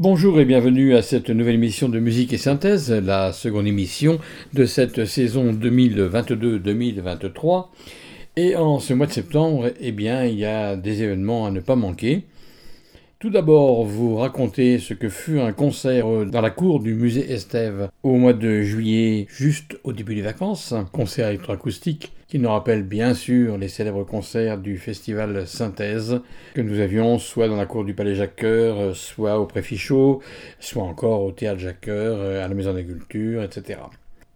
Bonjour et bienvenue à cette nouvelle émission de musique et synthèse, la seconde émission de cette saison 2022-2023. Et en ce mois de septembre, eh bien, il y a des événements à ne pas manquer. Tout d'abord, vous raconter ce que fut un concert dans la cour du musée Estève au mois de juillet, juste au début des vacances. Un concert électroacoustique qui nous rappelle bien sûr les célèbres concerts du festival Synthèse que nous avions soit dans la cour du Palais Jacques-Cœur, soit au Préfichot, soit encore au Théâtre Jacques-Cœur, à la Maison de la Culture, etc.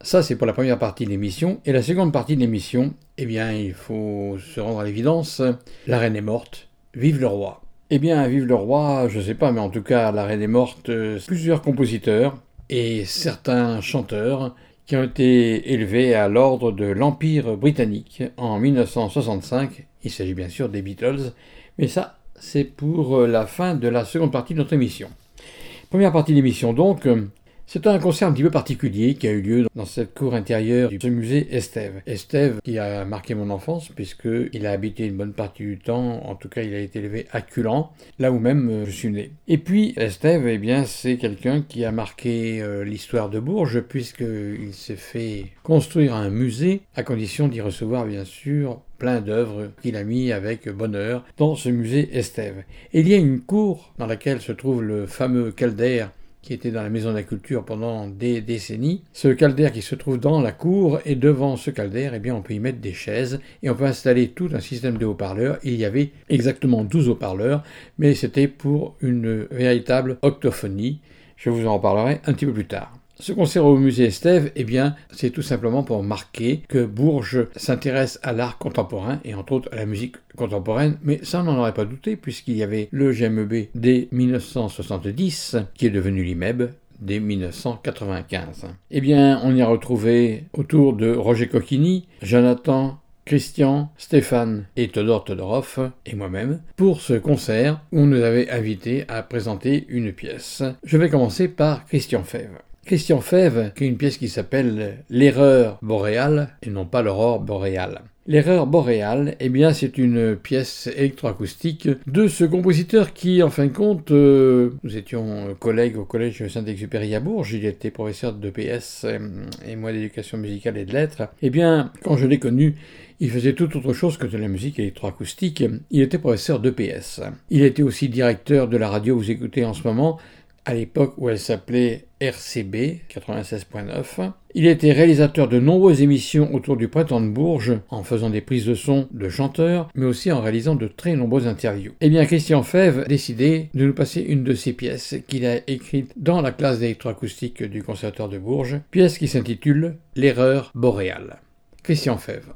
Ça, c'est pour la première partie de l'émission. Et la seconde partie de l'émission, eh bien, il faut se rendre à l'évidence. La reine est morte. Vive le roi. Eh bien, vive le roi, je sais pas, mais en tout cas, la reine est morte. Plusieurs compositeurs et certains chanteurs qui ont été élevés à l'ordre de l'Empire britannique en 1965. Il s'agit bien sûr des Beatles, mais ça, c'est pour la fin de la seconde partie de notre émission. Première partie de l'émission donc, c'est un concert un petit peu particulier qui a eu lieu dans cette cour intérieure du musée Estève. Estève qui a marqué mon enfance puisqu'il a habité une bonne partie du temps, en tout cas il a été élevé à Culan, là où même je suis né. Et puis Estève, eh bien c'est quelqu'un qui a marqué euh, l'histoire de Bourges puisqu'il s'est fait construire un musée à condition d'y recevoir bien sûr plein d'œuvres qu'il a mis avec bonheur dans ce musée Estève. Et il y a une cour dans laquelle se trouve le fameux caldaire qui était dans la maison de la culture pendant des décennies. Ce caldaire qui se trouve dans la cour et devant ce caldaire, eh bien, on peut y mettre des chaises et on peut installer tout un système de haut-parleurs. Il y avait exactement 12 haut-parleurs, mais c'était pour une véritable octophonie. Je vous en reparlerai un petit peu plus tard. Ce concert au musée Estève, eh bien, c'est tout simplement pour marquer que Bourges s'intéresse à l'art contemporain et entre autres à la musique contemporaine, mais ça on n'en aurait pas douté puisqu'il y avait le GMEB dès 1970 qui est devenu l'IMEB dès 1995. Eh bien, on y a retrouvé autour de Roger Coquini, Jonathan Christian, Stéphane et Todor Todorov et moi-même pour ce concert où on nous avait invités à présenter une pièce. Je vais commencer par Christian Fèvre. Christian qui a une pièce qui s'appelle L'erreur boréale et non pas l'aurore boréale. L'erreur boréale, eh bien, c'est une pièce électroacoustique de ce compositeur qui, en fin de compte, euh, nous étions collègues au collège Saint-Exupéry à Bourges, il était professeur de PS euh, et moi d'éducation musicale et de lettres. Eh bien, quand je l'ai connu, il faisait tout autre chose que de la musique électroacoustique. Il était professeur de PS. Il était aussi directeur de la radio vous écoutez en ce moment, à l'époque où elle s'appelait RCB 96.9. Il était réalisateur de nombreuses émissions autour du printemps de Bourges, en faisant des prises de son de chanteurs, mais aussi en réalisant de très nombreuses interviews. Eh bien, Christian Fèvre a décidé de nous passer une de ses pièces qu'il a écrite dans la classe d'électroacoustique du Conservatoire de Bourges, pièce qui s'intitule L'erreur boréale. Christian Fèvre.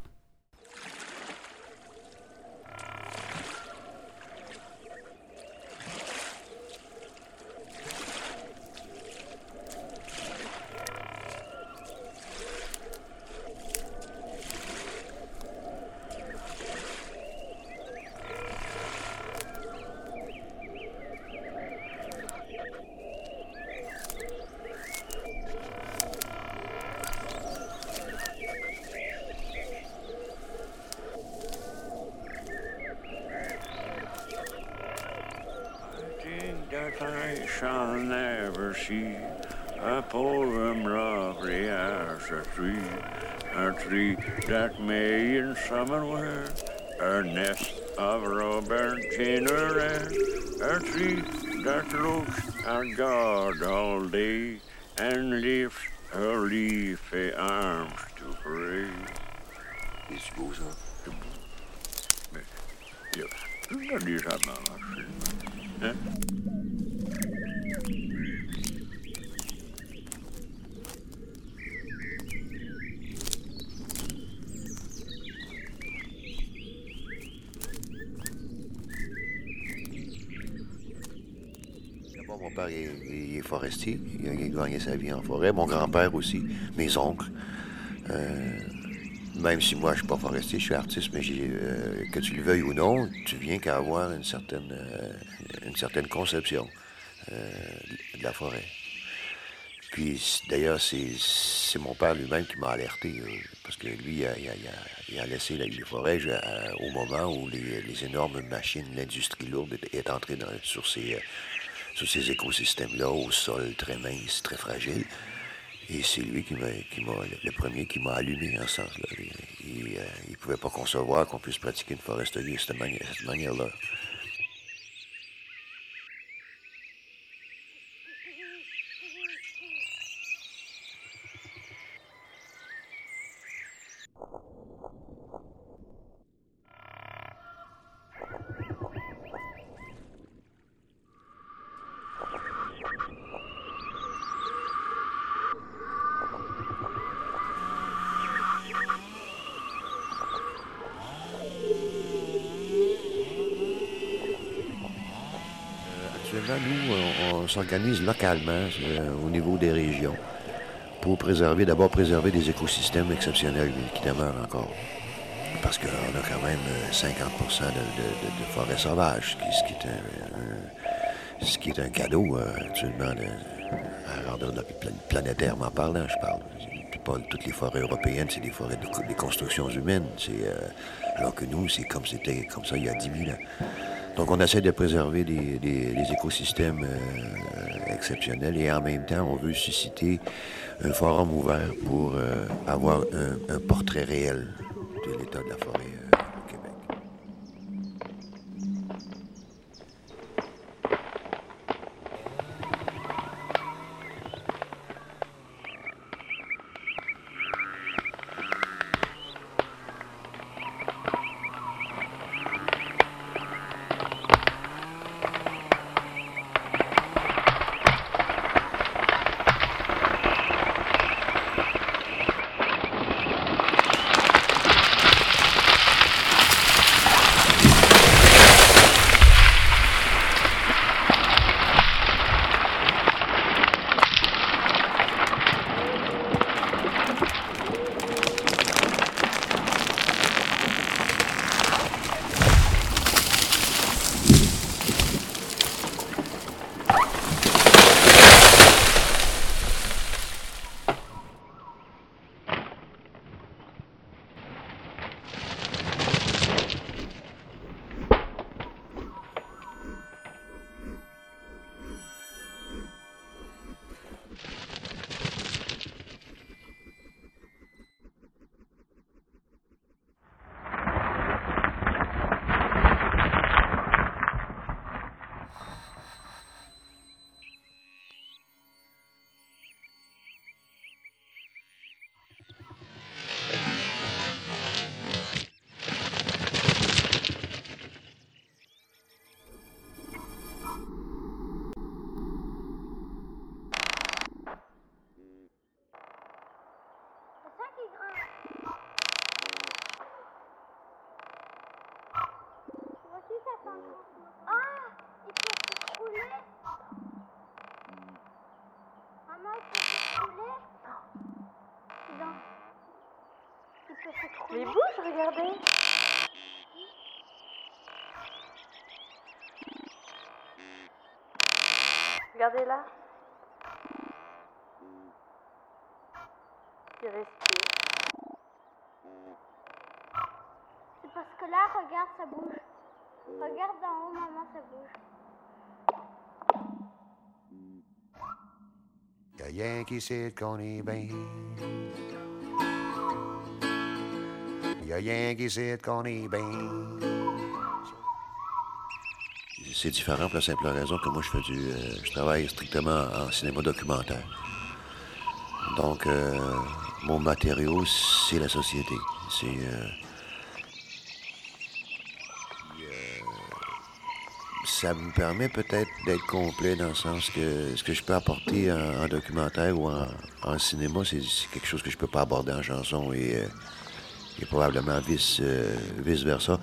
me in summer her nest of Robertina rare, a tree that looks at God all day and lifts her leafy arms to pray. This goes up. Ja, dat. Mon père est forestier. Il a, il gagné sa vie en forêt. Mon grand-père aussi. Mes oncles. Euh, même si moi, je suis pas forestier, je suis artiste, mais euh, que tu le veuilles ou non, tu viens qu'à avoir une certaine, euh, une certaine conception de la forêt. Puis d'ailleurs, c'est, mon père lui-même qui m'a alerté, parce que lui, il a, il a- a- a laissé forêts au moment où les, énormes machines, l'industrie lourde est, entrée sur ces, euh, sur ces écosystèmes-là, au sol très mince, très fragile. Et c'est lui qui m'a, qui m'a, le premier qui m'a allumé en ce sens-là. Il ne pouvait pas concevoir qu'on puisse pratiquer une foresterie de cette manière-là. Euh, Actuellement, nous, on, on s'organise localement euh, au niveau des régions pour préserver, d'abord préserver des écosystèmes exceptionnels qui demeurent encore. Parce qu'on a quand même euh, 50 de, de- de- de forêt sauvage, ce qui, est un, ce qui est un cadeau euh, actuellement de- planétairement parlant, je parle. Pas toutes les forêts européennes, c'est des forêts de, des constructions humaines. C'est, euh, alors que nous, c'est comme c'était comme ça il y a 10 000 ans. Donc, on essaie de préserver des, écosystèmes euh, exceptionnels et en même temps, on veut susciter un forum ouvert pour euh, avoir un, un portrait réel de l'état de la forêt Mais bouge, regardez. Regardez là. Il respire. C'est parce que là, regarde, ça bouge. Regarde d'en haut, maman, ça bouge. Y'a rien qui sait est bien. c'est différent pour la simple raison que moi, je fais du, euh, je travaille strictement en cinéma documentaire. Donc, euh, mon matériau, c'est la société. C'est euh, ça me permet peut-être d'être complet dans le sens que ce que je peux apporter en, en documentaire ou en, cinéma, c'est quelque chose que je peux pas aborder en chanson et, et probablement vice, euh, vice versa.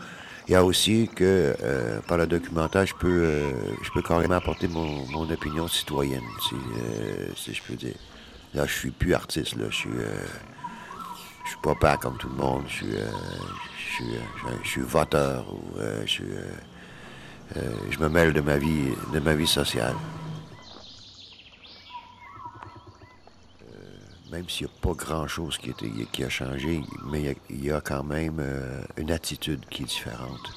Il y a aussi que euh, par le documentaire, je peux, euh, je peux carrément apporter mon, opinion citoyenne, si, si je peux dire. Là, je suis plus artiste, là. Je suis, je suis pas pas comme tout le monde. Je suis, je suis, je suis voteur ou je je me mêle de ma vie, de ma vie sociale. Même s'il n'y a pas grand-chose qui, a changé, mais il y a, quand même euh, une attitude qui est différente.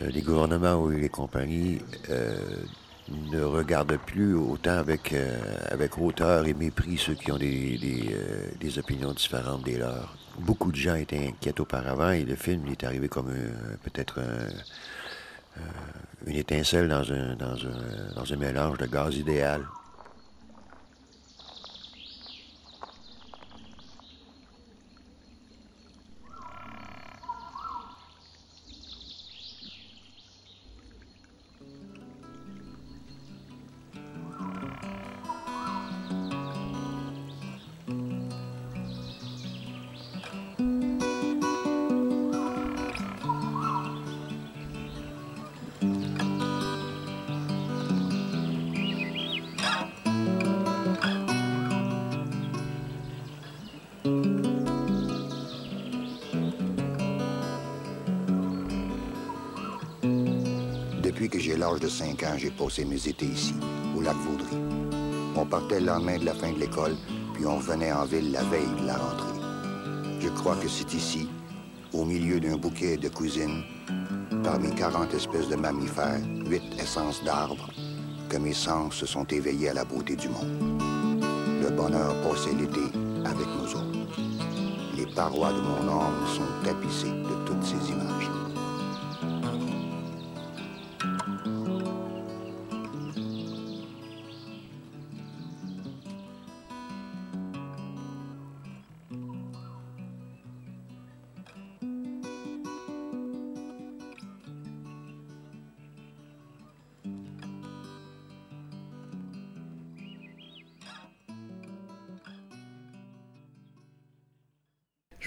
Euh, les gouvernements ou les compagnies euh, ne regardent plus autant avec, hauteur et mépris ceux qui ont des, opinions différentes des leurs. Beaucoup de gens étaient inquiets auparavant et le film il est arrivé comme peut-être un, une étincelle dans un mélange de gaz idéal. Passé mes étés ici, au lac Vaudry. On partait le lendemain de la fin de l'école, puis on revenait en ville la veille de la rentrée. Je crois que c'est ici, au milieu d'un bouquet de cousines, parmi 40 espèces de mammifères, 8 essences d'arbres, que mes sens se sont éveillés à la beauté du monde. Le bonheur passait l'été avec nous autres. Les parois de mon âme sont tapissées de toutes ces images.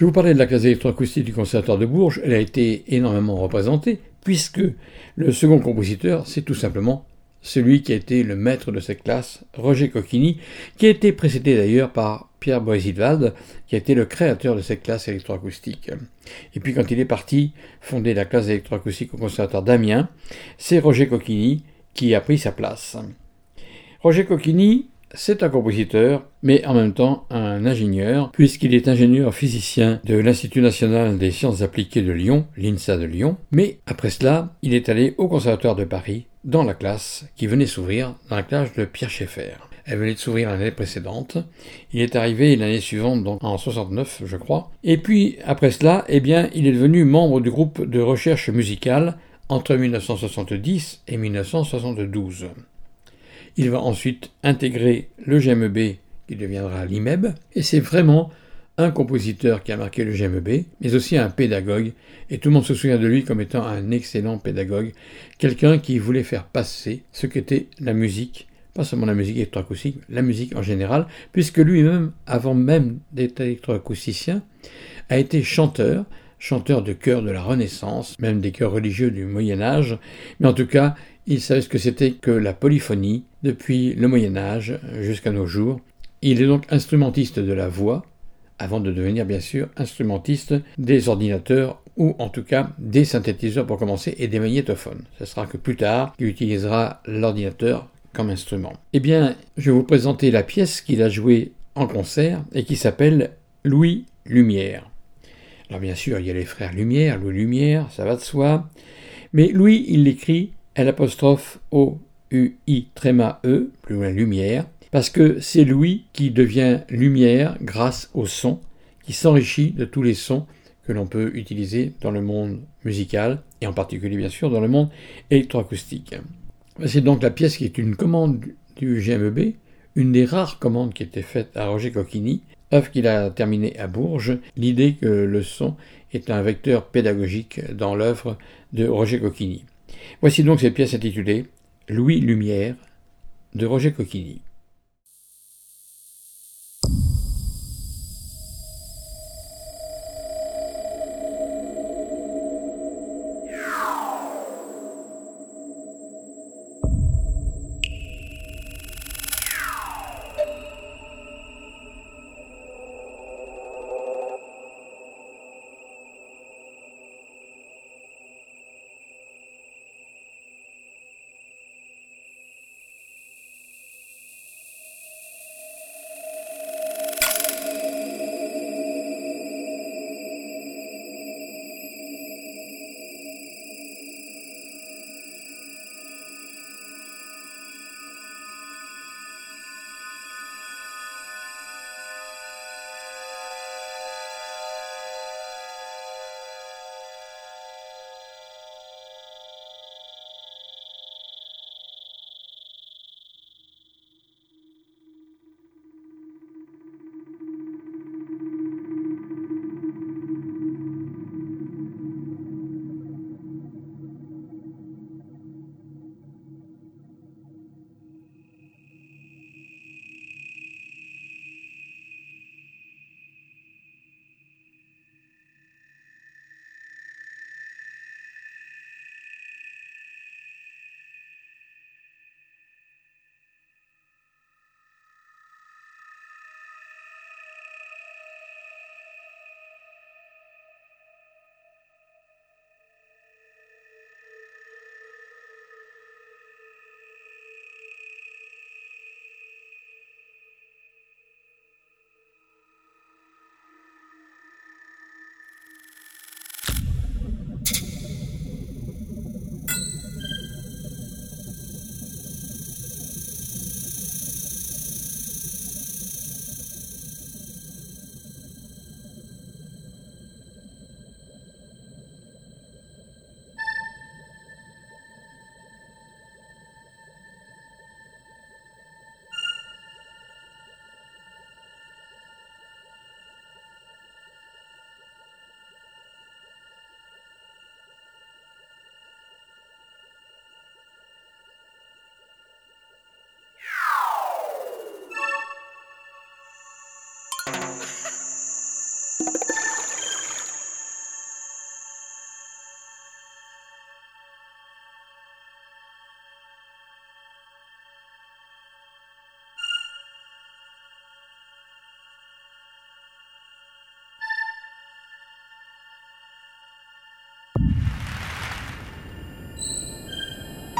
Je vous parlais de la classe électroacoustique du Conservatoire de Bourges. Elle a été énormément représentée, puisque le second compositeur, c'est tout simplement celui qui a été le maître de cette classe, Roger Coquini, qui a été précédé d'ailleurs par Pierre Boisidwald, qui a été le créateur de cette classe électroacoustique. Et puis quand il est parti fonder la classe électroacoustique au Conservatoire d'Amiens, c'est Roger Coquini qui a pris sa place. Roger Coquini, c'est un compositeur, mais en même temps un ingénieur, puisqu'il est ingénieur physicien de l'Institut national des sciences appliquées de Lyon, l'INSA de Lyon, mais après cela, il est allé au Conservatoire de Paris, dans la classe qui venait s'ouvrir, dans la classe de Pierre Schaeffer. Elle venait de s'ouvrir l'année précédente. Il est arrivé l'année suivante, donc en 69, je crois. Et puis, après cela, eh bien, il est devenu membre du groupe de recherche musicale entre 1970 et 1972. Il va ensuite intégrer le GMEB qui deviendra l'IMEB, et c'est vraiment un compositeur qui a marqué le GMEB, mais aussi un pédagogue, et tout le monde se souvient de lui comme étant un excellent pédagogue, quelqu'un qui voulait faire passer ce qu'était la musique, pas seulement la musique électroacoustique, la musique en général, puisque lui-même, avant même d'être électroacousticien, a été chanteur, chanteur de chœurs de la Renaissance, même des chœurs religieux du Moyen Âge, mais en tout cas, il savait ce que c'était que la polyphonie depuis le Moyen Âge jusqu'à nos jours. Il est donc instrumentiste de la voix, avant de devenir bien sûr instrumentiste des ordinateurs ou en tout cas des synthétiseurs pour commencer et des magnétophones. Ce sera que plus tard qu'il utilisera l'ordinateur comme instrument. Eh bien, je vais vous présenter la pièce qu'il a jouée en concert et qui s'appelle Louis Lumière. Alors bien sûr, il y a les frères Lumière, Louis Lumière, ça va de soi. Mais Louis, il l'écrit O U I tréma E, plus loin lumière, parce que c'est lui qui devient lumière grâce au son, qui s'enrichit de tous les sons que l'on peut utiliser dans le monde musical, et en particulier bien sûr dans le monde électroacoustique. C'est donc la pièce qui est une commande du GMEB, une des rares commandes qui était faite à Roger Coquini, œuvre qu'il a terminée à Bourges, l'idée que le son est un vecteur pédagogique dans l'œuvre de Roger Coquini. Voici donc cette pièce intitulée Louis Lumière de Roger Coquilly.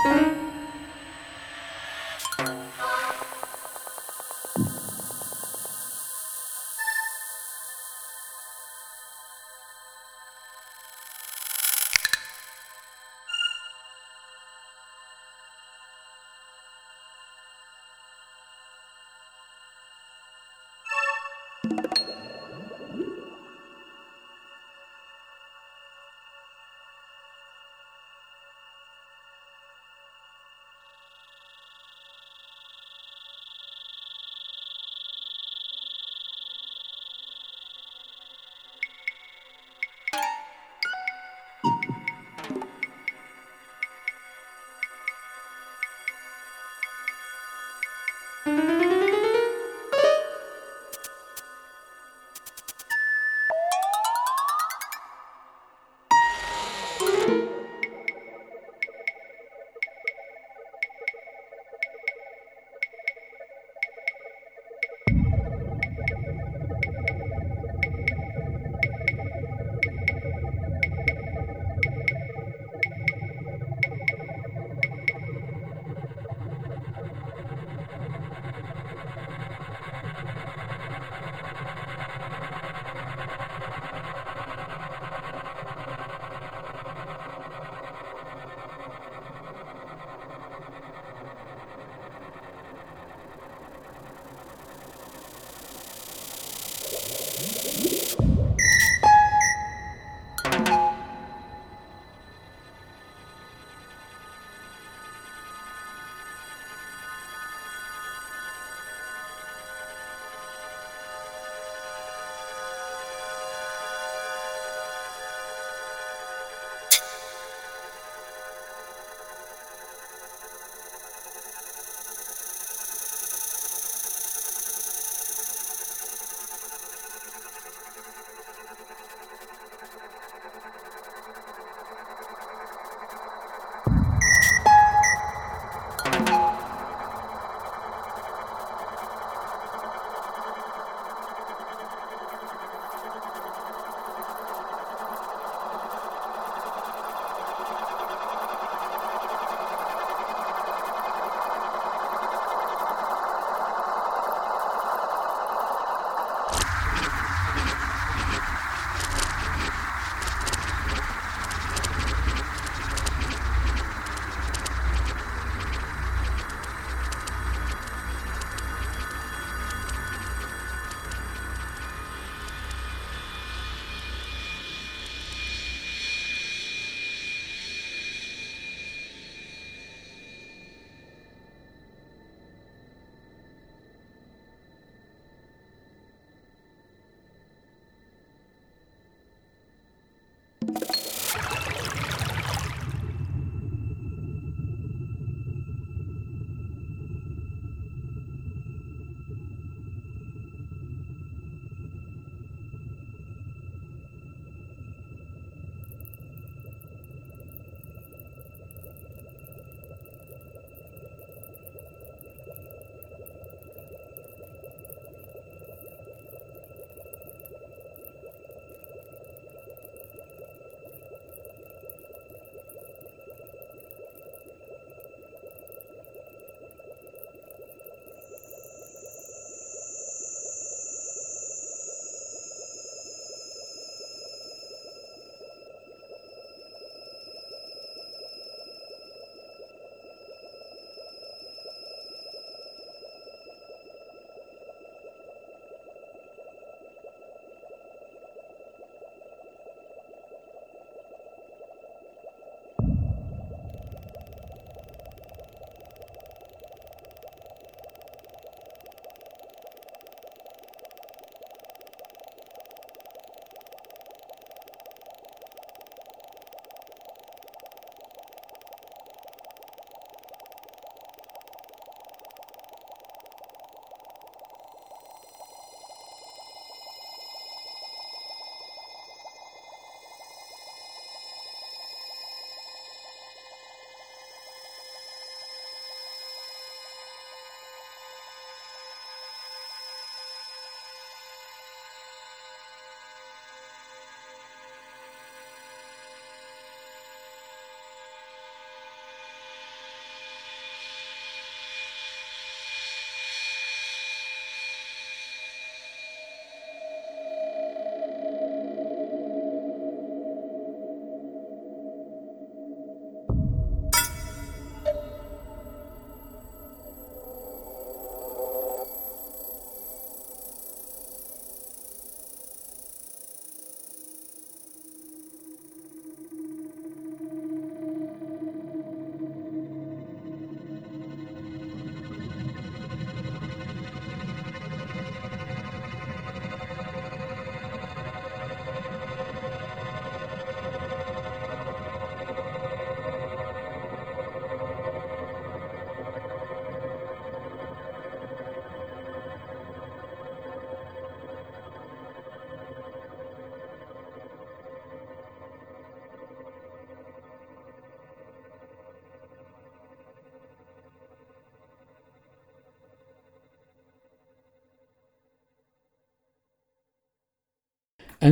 thank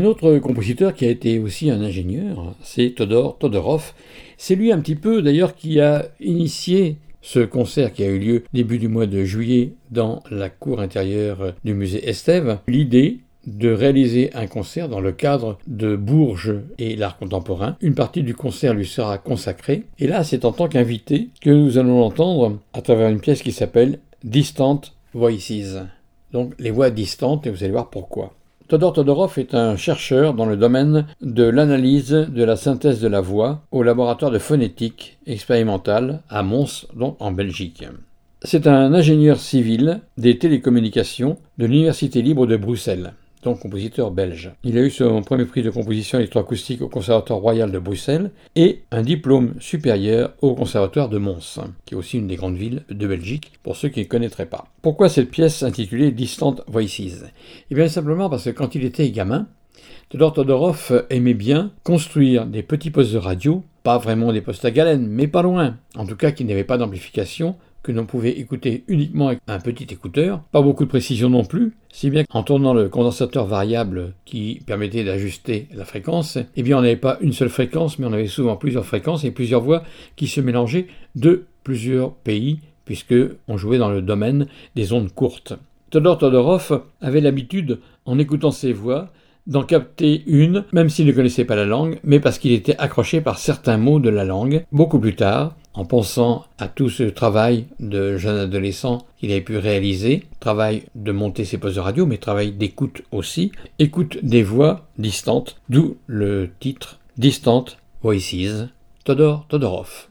autre compositeur qui a été aussi un ingénieur, c'est Todor Todorov. C'est lui un petit peu d'ailleurs qui a initié ce concert qui a eu lieu début du mois de juillet dans la cour intérieure du musée Estève. L'idée de réaliser un concert dans le cadre de Bourges et l'art contemporain. Une partie du concert lui sera consacrée. Et là, c'est en tant qu'invité que nous allons l'entendre à travers une pièce qui s'appelle Distant Voices. Donc les voix distantes, et vous allez voir pourquoi. Todor Todorov est un chercheur dans le domaine de l'analyse de la synthèse de la voix au laboratoire de phonétique expérimentale à Mons, donc en Belgique. C'est un ingénieur civil des télécommunications de l'Université libre de Bruxelles donc compositeur belge. Il a eu son premier prix de composition électroacoustique au Conservatoire royal de Bruxelles et un diplôme supérieur au Conservatoire de Mons, qui est aussi une des grandes villes de Belgique, pour ceux qui ne connaîtraient pas. Pourquoi cette pièce intitulée Distant Voices? Eh bien simplement parce que quand il était gamin, Todor Todorov aimait bien construire des petits postes de radio, pas vraiment des postes à galène, mais pas loin, en tout cas qui n'avaient pas d'amplification, que l'on pouvait écouter uniquement avec un petit écouteur, pas beaucoup de précision non plus, si bien qu'en tournant le condensateur variable qui permettait d'ajuster la fréquence, eh bien on n'avait pas une seule fréquence, mais on avait souvent plusieurs fréquences et plusieurs voix qui se mélangeaient de plusieurs pays, puisque on jouait dans le domaine des ondes courtes. Todor Todorov avait l'habitude, en écoutant ces voix, d'en capter une, même s'il ne connaissait pas la langue, mais parce qu'il était accroché par certains mots de la langue. Beaucoup plus tard, en pensant à tout ce travail de jeune adolescent qu'il avait pu réaliser, travail de monter ses postes de radio, mais travail d'écoute aussi, écoute des voix distantes, d'où le titre Distant Voices, Todor Todorov.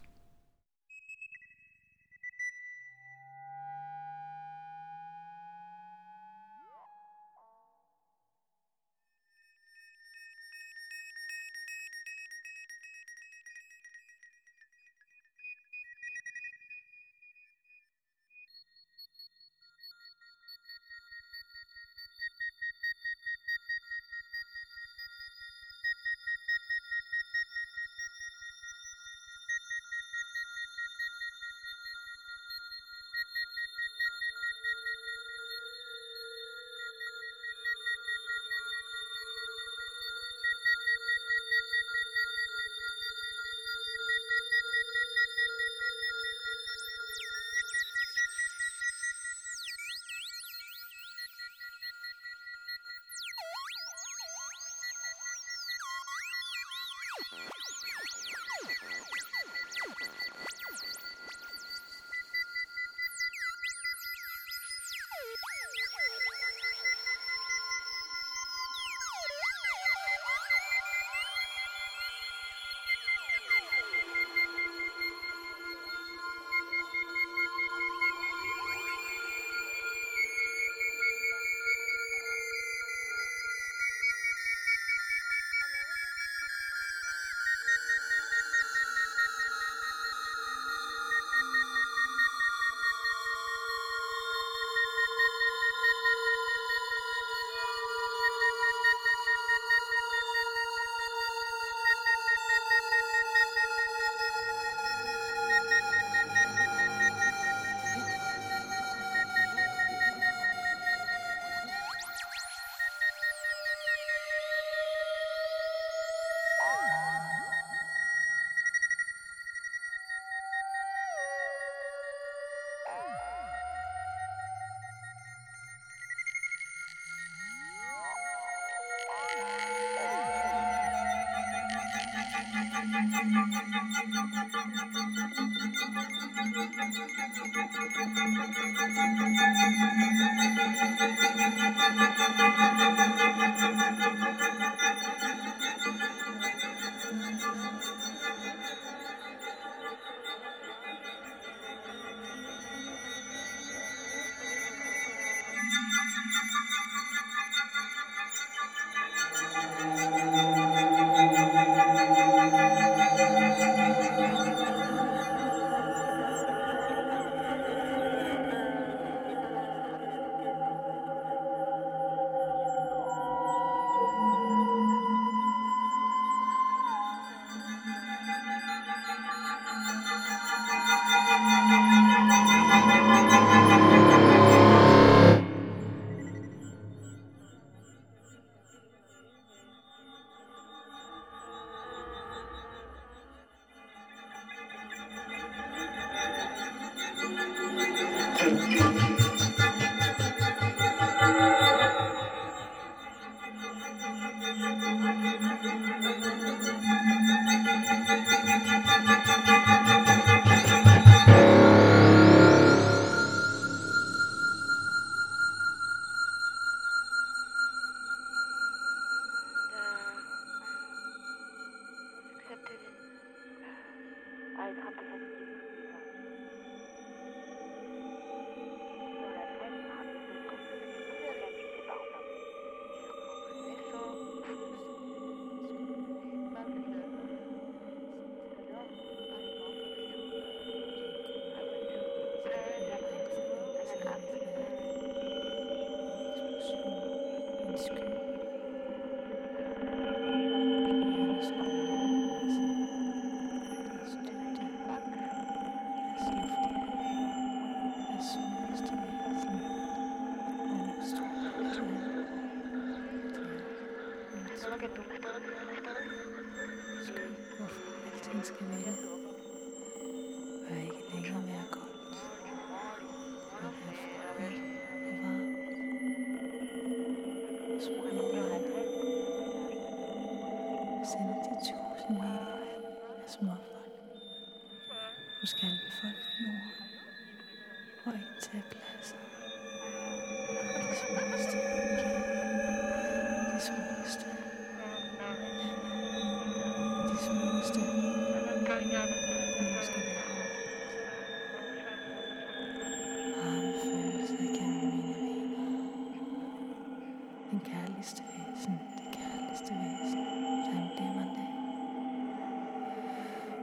Den kærligste væsen, det kærligste væsen, der glemmer det.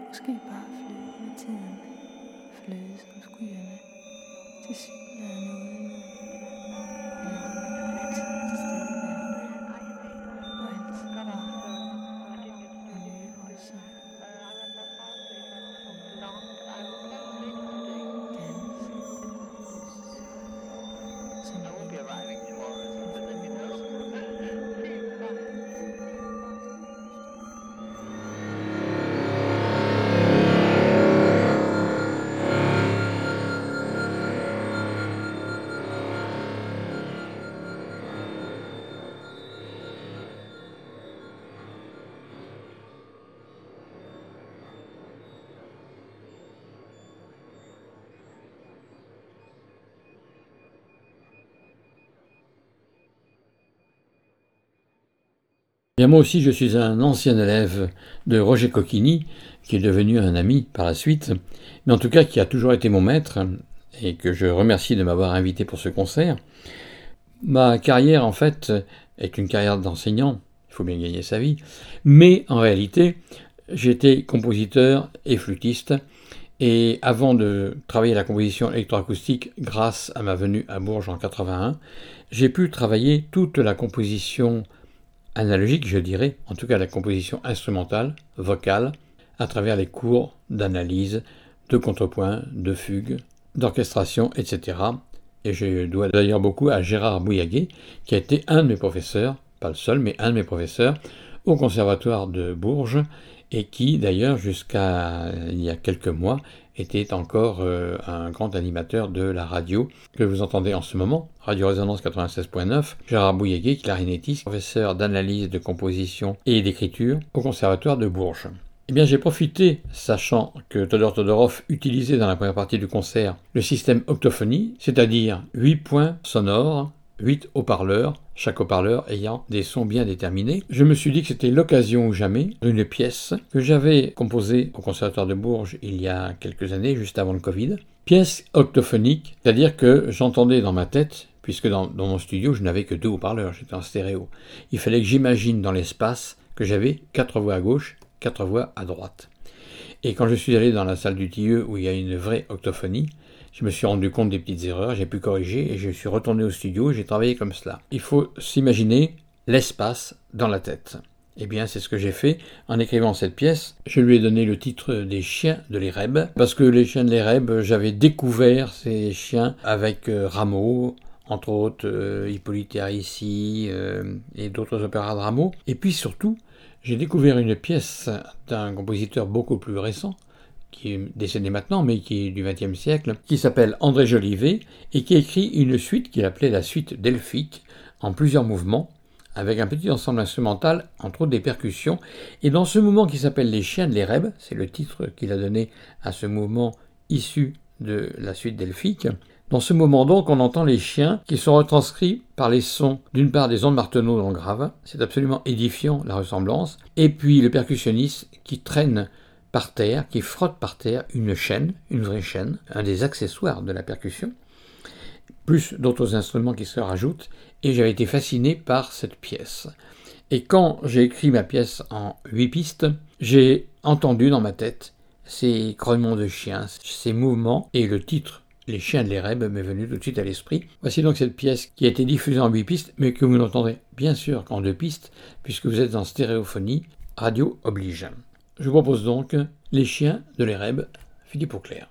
Måske bare flyde med tiden, flyde som skyerne, til synligheden uden. noget. Moi aussi, je suis un ancien élève de Roger Coquini, qui est devenu un ami par la suite, mais en tout cas qui a toujours été mon maître, et que je remercie de m'avoir invité pour ce concert. Ma carrière, en fait, est une carrière d'enseignant, il faut bien gagner sa vie, mais en réalité, j'étais compositeur et flûtiste, et avant de travailler la composition électroacoustique grâce à ma venue à Bourges en 81, j'ai pu travailler toute la composition analogique, je dirais, en tout cas la composition instrumentale, vocale, à travers les cours d'analyse, de contrepoint, de fugue, d'orchestration, etc. Et je dois d'ailleurs beaucoup à Gérard Bouillaguet, qui a été un de mes professeurs, pas le seul, mais un de mes professeurs, au Conservatoire de Bourges, et qui d'ailleurs jusqu'à il y a quelques mois était encore euh, un grand animateur de la radio que vous entendez en ce moment, Radio Résonance 96.9, Gérard Bouilléguet, clarinettiste, professeur d'analyse de composition et d'écriture au Conservatoire de Bourges. Eh bien, j'ai profité, sachant que Todor Todorov utilisait dans la première partie du concert le système octophonie, c'est-à-dire 8 points sonores, 8 haut-parleurs, chaque haut-parleur ayant des sons bien déterminés. Je me suis dit que c'était l'occasion ou jamais d'une pièce que j'avais composée au Conservatoire de Bourges il y a quelques années, juste avant le Covid. Pièce octophonique, c'est-à-dire que j'entendais dans ma tête, puisque dans, mon studio je n'avais que deux haut-parleurs, j'étais en stéréo. Il fallait que j'imagine dans l'espace que j'avais quatre voix à gauche, quatre voix à droite. Et quand je suis allé dans la salle du Tilleux où il y a une vraie octophonie, je me suis rendu compte des petites erreurs, j'ai pu corriger et je suis retourné au studio et j'ai travaillé comme cela. Il faut s'imaginer l'espace dans la tête. Eh bien, c'est ce que j'ai fait en écrivant cette pièce. Je lui ai donné le titre des chiens de l'Éreb, parce que les chiens de l'Éreb, j'avais découvert ces chiens avec euh, Rameau, entre autres euh, Hippolyte ici euh, et d'autres opéras de Rameau. Et puis surtout, j'ai découvert une pièce d'un compositeur beaucoup plus récent, qui est décédé maintenant, mais qui est du XXe siècle, qui s'appelle André Jolivet, et qui écrit une suite qu'il appelait la suite delphique, en plusieurs mouvements, avec un petit ensemble instrumental, entre autres des percussions. Et dans ce mouvement qui s'appelle Les Chiens de l'Éreb, c'est le titre qu'il a donné à ce mouvement issu de la suite delphique, dans ce moment donc, on entend les chiens qui sont retranscrits par les sons d'une part des ondes Marteneau dans le grave, c'est absolument édifiant la ressemblance, et puis le percussionniste qui traîne par terre, qui frotte par terre une chaîne, une vraie chaîne, un des accessoires de la percussion, plus d'autres instruments qui se rajoutent, et j'avais été fasciné par cette pièce. Et quand j'ai écrit ma pièce en huit pistes, j'ai entendu dans ma tête ces grognements de chiens, ces mouvements, et le titre les chiens de l'Érèbe m'est venu tout de suite à l'esprit. Voici donc cette pièce qui a été diffusée en huit pistes, mais que vous n'entendrez bien sûr qu'en deux pistes, puisque vous êtes en stéréophonie, radio oblige. Je propose donc Les chiens de l'Érèbe, Philippe Auclair.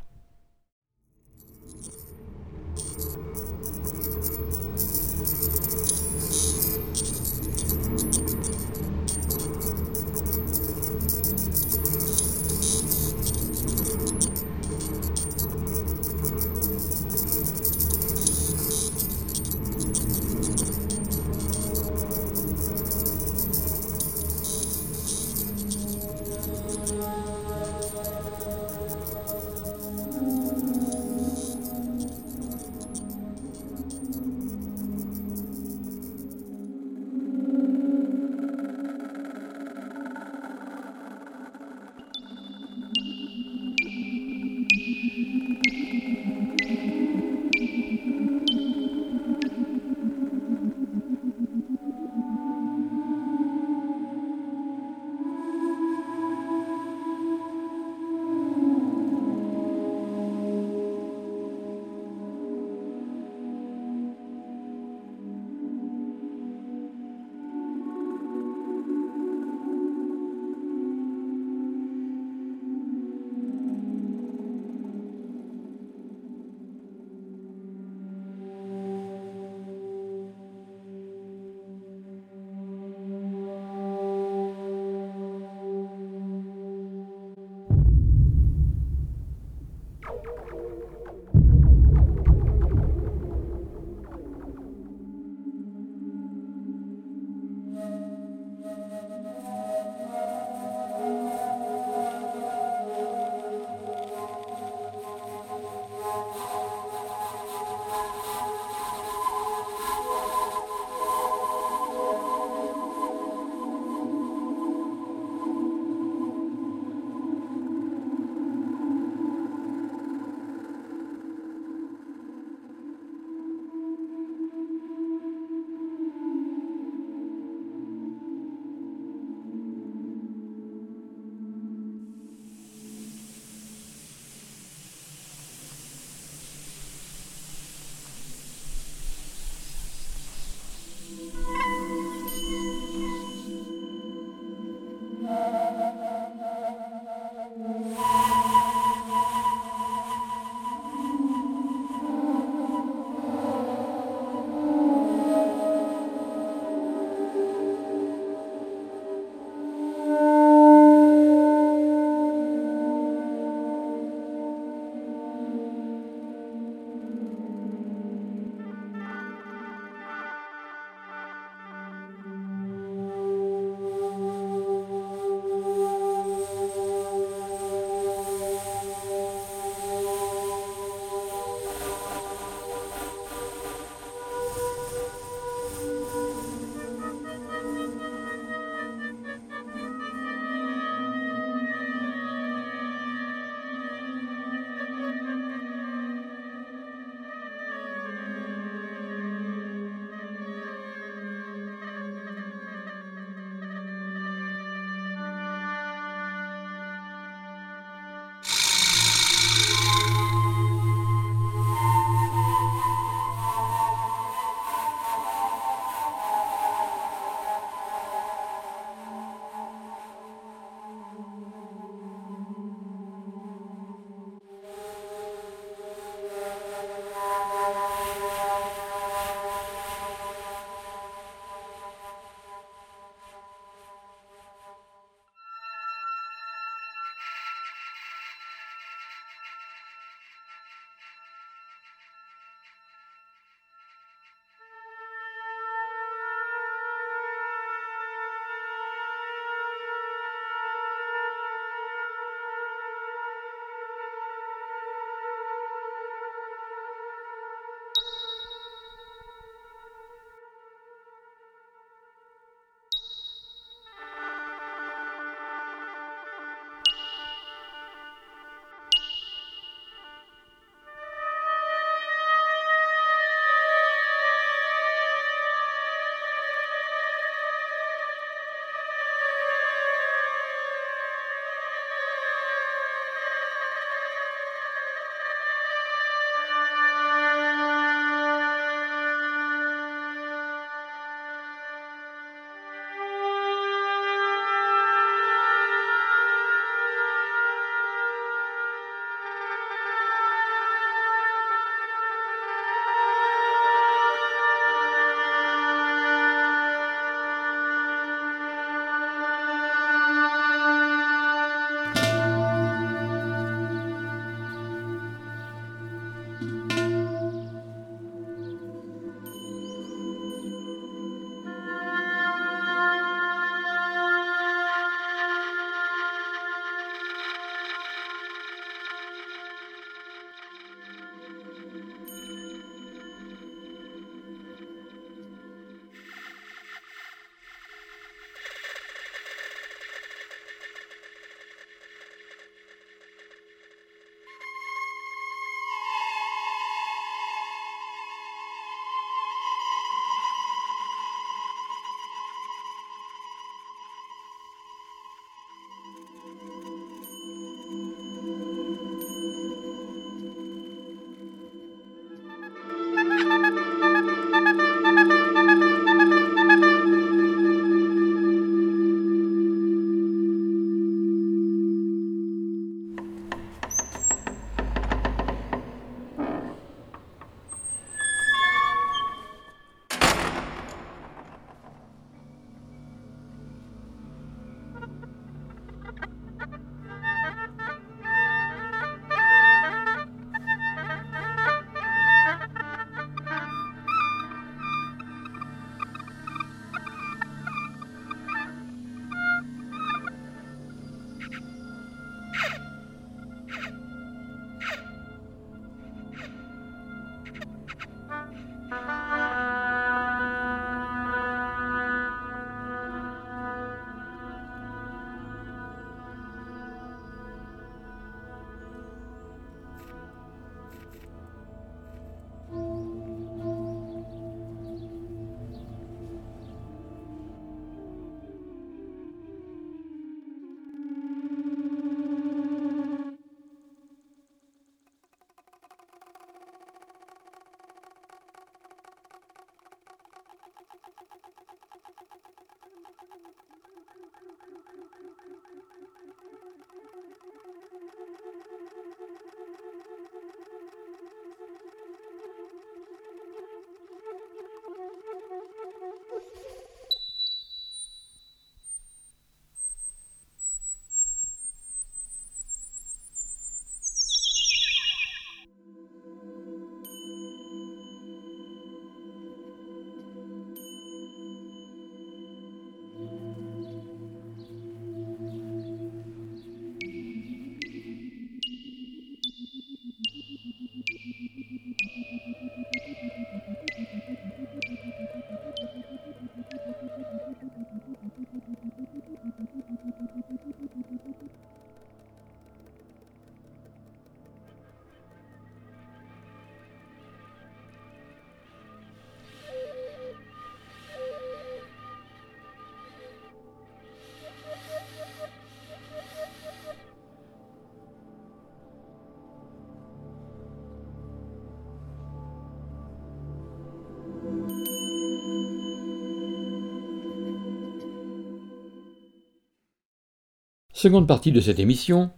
Seconde partie de cette émission,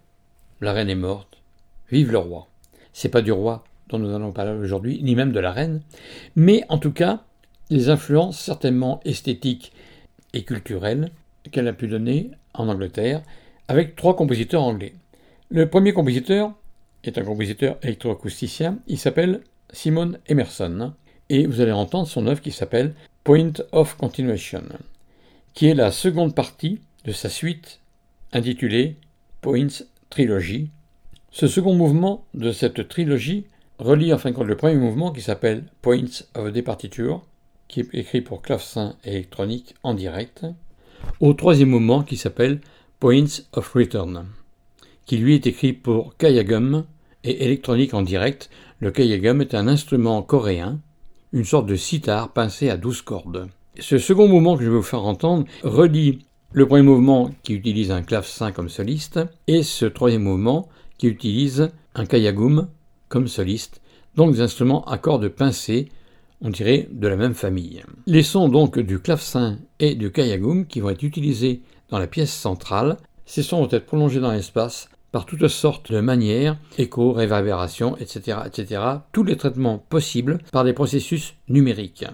la reine est morte, vive le roi. C'est pas du roi dont nous allons parler aujourd'hui, ni même de la reine, mais en tout cas, les influences certainement esthétiques et culturelles qu'elle a pu donner en Angleterre avec trois compositeurs anglais. Le premier compositeur est un compositeur électroacousticien, il s'appelle Simon Emerson, et vous allez entendre son œuvre qui s'appelle Point of Continuation, qui est la seconde partie de sa suite intitulée Points Trilogy. Ce second mouvement de cette trilogie relie en fin de compte le premier mouvement qui s'appelle Points of the Partiture, qui est écrit pour clavecin électronique en direct, au troisième mouvement qui s'appelle Points of Return, qui lui est écrit pour Kayagum et électronique en direct. Le Kayagum est un instrument coréen, une sorte de sitar pincé à douze cordes. Ce second mouvement que je vais vous faire entendre relie le premier mouvement qui utilise un clavecin comme soliste et ce troisième mouvement qui utilise un kayagum comme soliste, donc des instruments à cordes pincées, on dirait de la même famille. Les sons donc du clavecin et du kayagum qui vont être utilisés dans la pièce centrale, ces sons vont être prolongés dans l'espace par toutes sortes de manières, écho, réverbération, etc., etc., tous les traitements possibles par des processus numériques.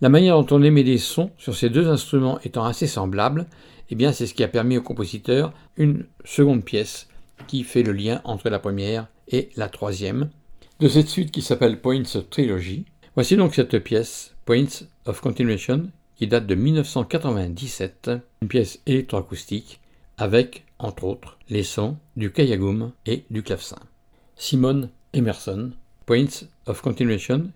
La manière dont on émet des sons sur ces deux instruments étant assez semblable, eh bien c'est ce qui a permis au compositeur une seconde pièce qui fait le lien entre la première et la troisième de cette suite qui s'appelle Points Trilogy. Voici donc cette pièce Points of Continuation qui date de 1997, une pièce électroacoustique avec, entre autres, les sons du kayagum et du clavecin. Simone Emerson, Points of Continuation,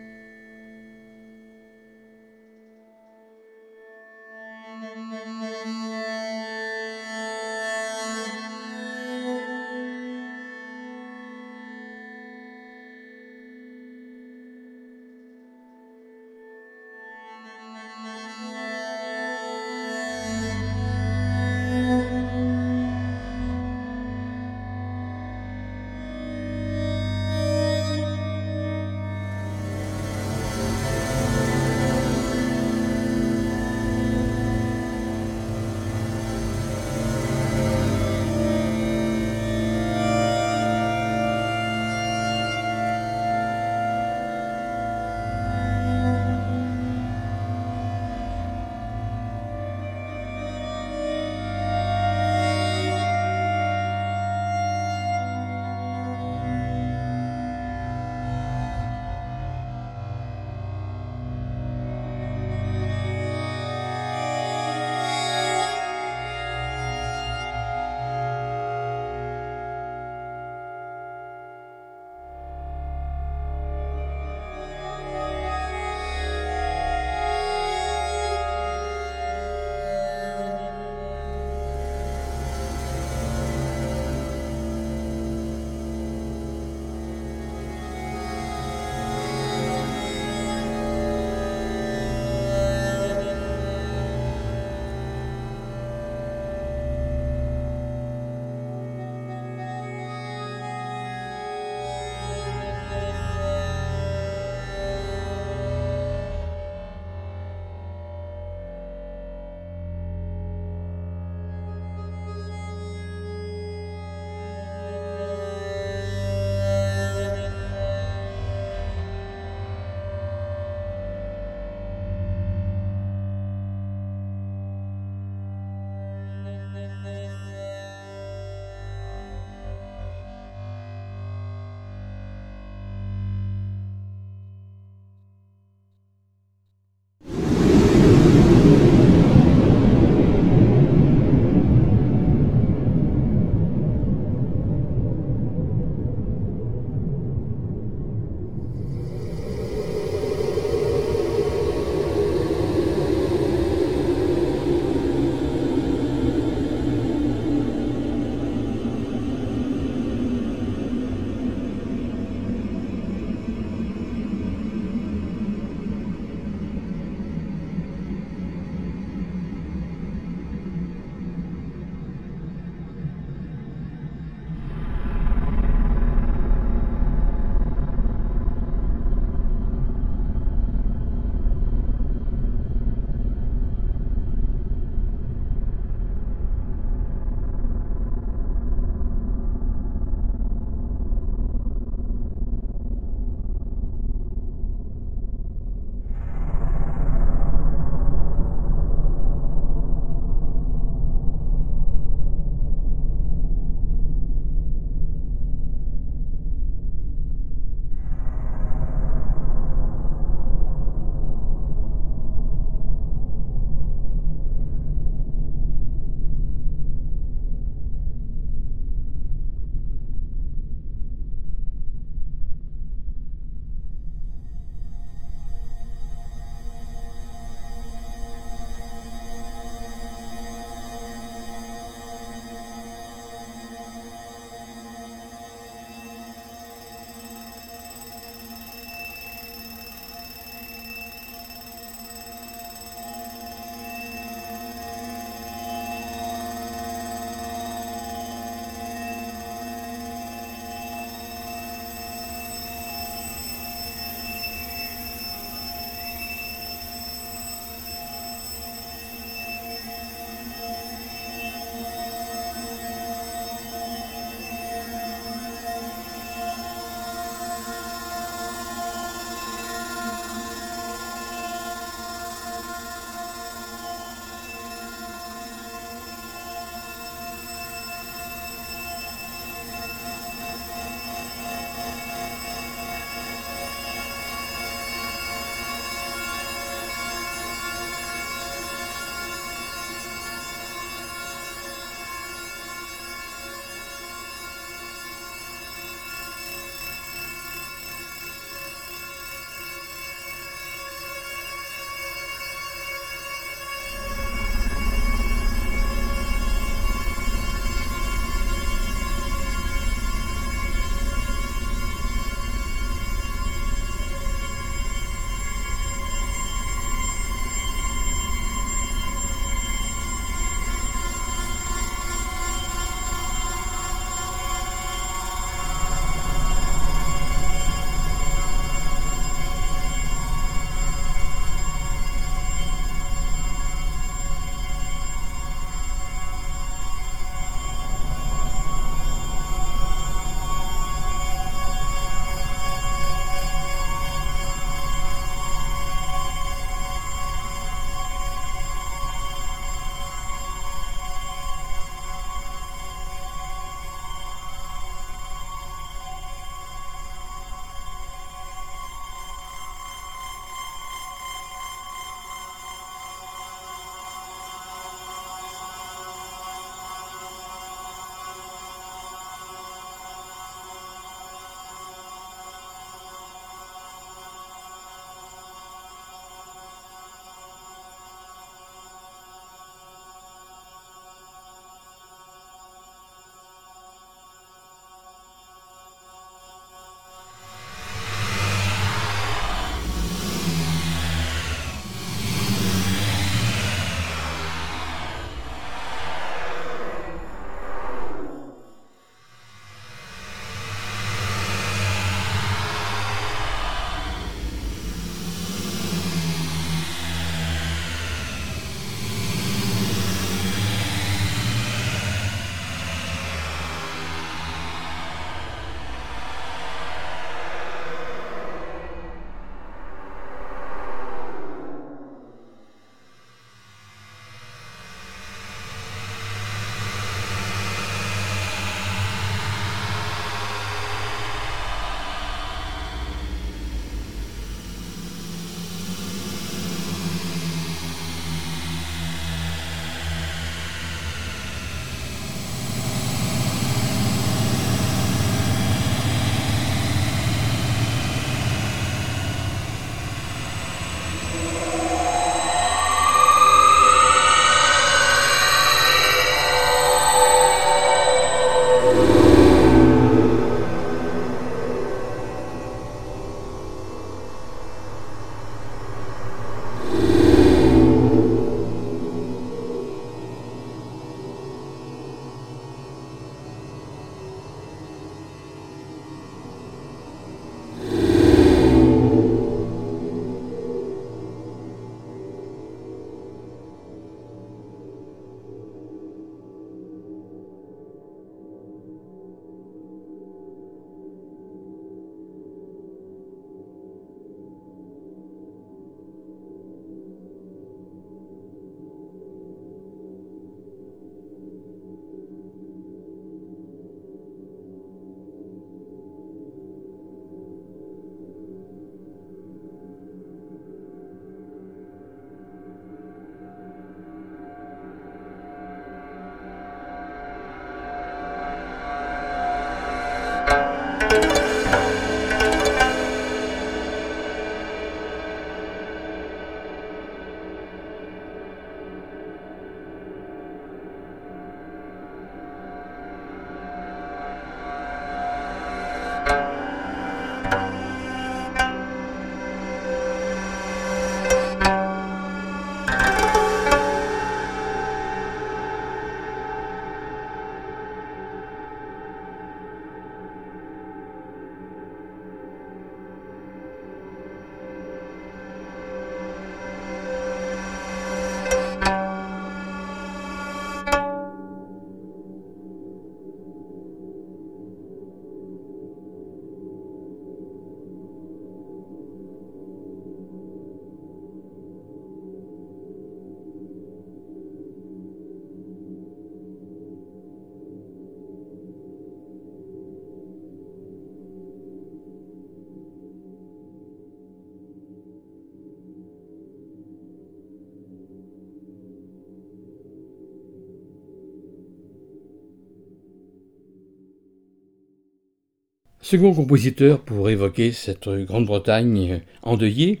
Second compositeur pour évoquer cette Grande-Bretagne endeuillée,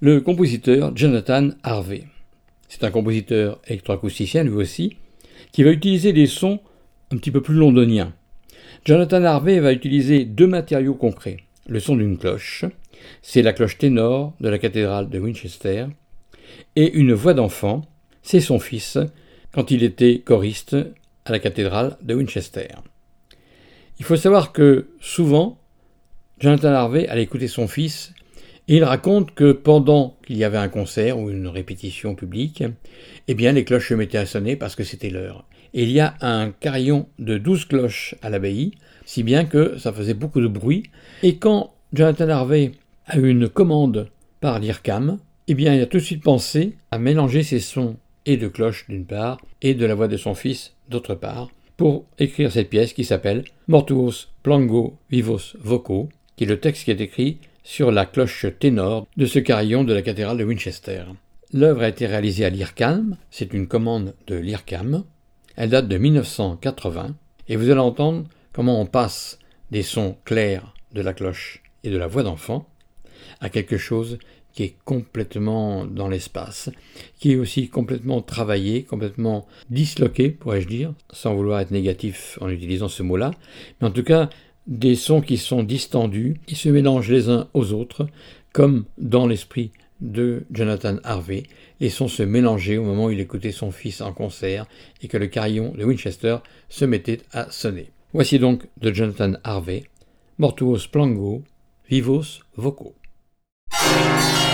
le compositeur Jonathan Harvey. C'est un compositeur électroacousticien lui aussi, qui va utiliser des sons un petit peu plus londoniens. Jonathan Harvey va utiliser deux matériaux concrets. Le son d'une cloche, c'est la cloche ténor de la cathédrale de Winchester, et une voix d'enfant, c'est son fils, quand il était choriste à la cathédrale de Winchester. Il faut savoir que souvent, Jonathan Harvey allait écouter son fils et il raconte que pendant qu'il y avait un concert ou une répétition publique, eh bien les cloches se mettaient à sonner parce que c'était l'heure. Et il y a un carillon de douze cloches à l'abbaye, si bien que ça faisait beaucoup de bruit. Et quand Jonathan Harvey a eu une commande par l'IRCAM, eh bien il a tout de suite pensé à mélanger ces sons et de cloches d'une part et de la voix de son fils d'autre part pour écrire cette pièce qui s'appelle Mortuos Plango Vivos Voco, qui est le texte qui est écrit sur la cloche ténor de ce carillon de la cathédrale de Winchester. L'œuvre a été réalisée à l'IRCAM, c'est une commande de l'IRCAM. Elle date de 1980 et vous allez entendre comment on passe des sons clairs de la cloche et de la voix d'enfant à quelque chose qui est complètement dans l'espace, qui est aussi complètement travaillé, complètement disloqué, pourrais-je dire, sans vouloir être négatif en utilisant ce mot-là, mais en tout cas des sons qui sont distendus, qui se mélangent les uns aux autres, comme dans l'esprit de Jonathan Harvey. Les sons se mélangeaient au moment où il écoutait son fils en concert et que le carillon de Winchester se mettait à sonner. Voici donc de Jonathan Harvey, Mortuos Plango, Vivos Voco. Thank you.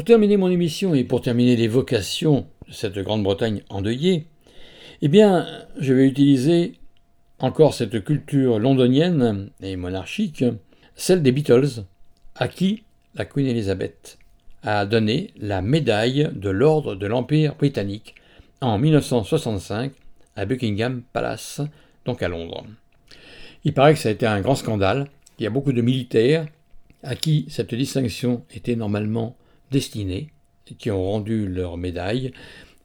Pour terminer mon émission et pour terminer l'évocation de cette Grande-Bretagne endeuillée, eh bien, je vais utiliser encore cette culture londonienne et monarchique, celle des Beatles, à qui la Queen Elizabeth a donné la médaille de l'Ordre de l'Empire britannique en 1965 à Buckingham Palace, donc à Londres. Il paraît que ça a été un grand scandale. Il y a beaucoup de militaires à qui cette distinction était normalement destinés, qui ont rendu leur médaille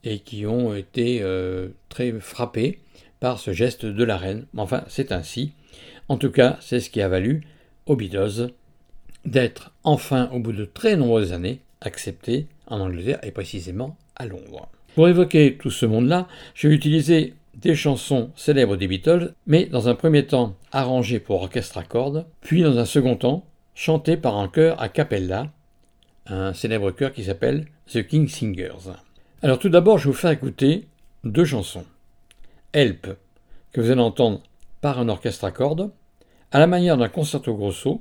et qui ont été euh, très frappés par ce geste de la reine. Enfin, c'est ainsi. En tout cas, c'est ce qui a valu aux Beatles d'être enfin, au bout de très nombreuses années, acceptés en Angleterre et précisément à Londres. Pour évoquer tout ce monde-là, je vais utiliser des chansons célèbres des Beatles, mais dans un premier temps arrangées pour orchestre à cordes, puis dans un second temps chantées par un chœur a cappella, un célèbre chœur qui s'appelle The King Singers. Alors tout d'abord, je vous faire écouter deux chansons. Help, que vous allez entendre par un orchestre à cordes, à la manière d'un concerto grosso,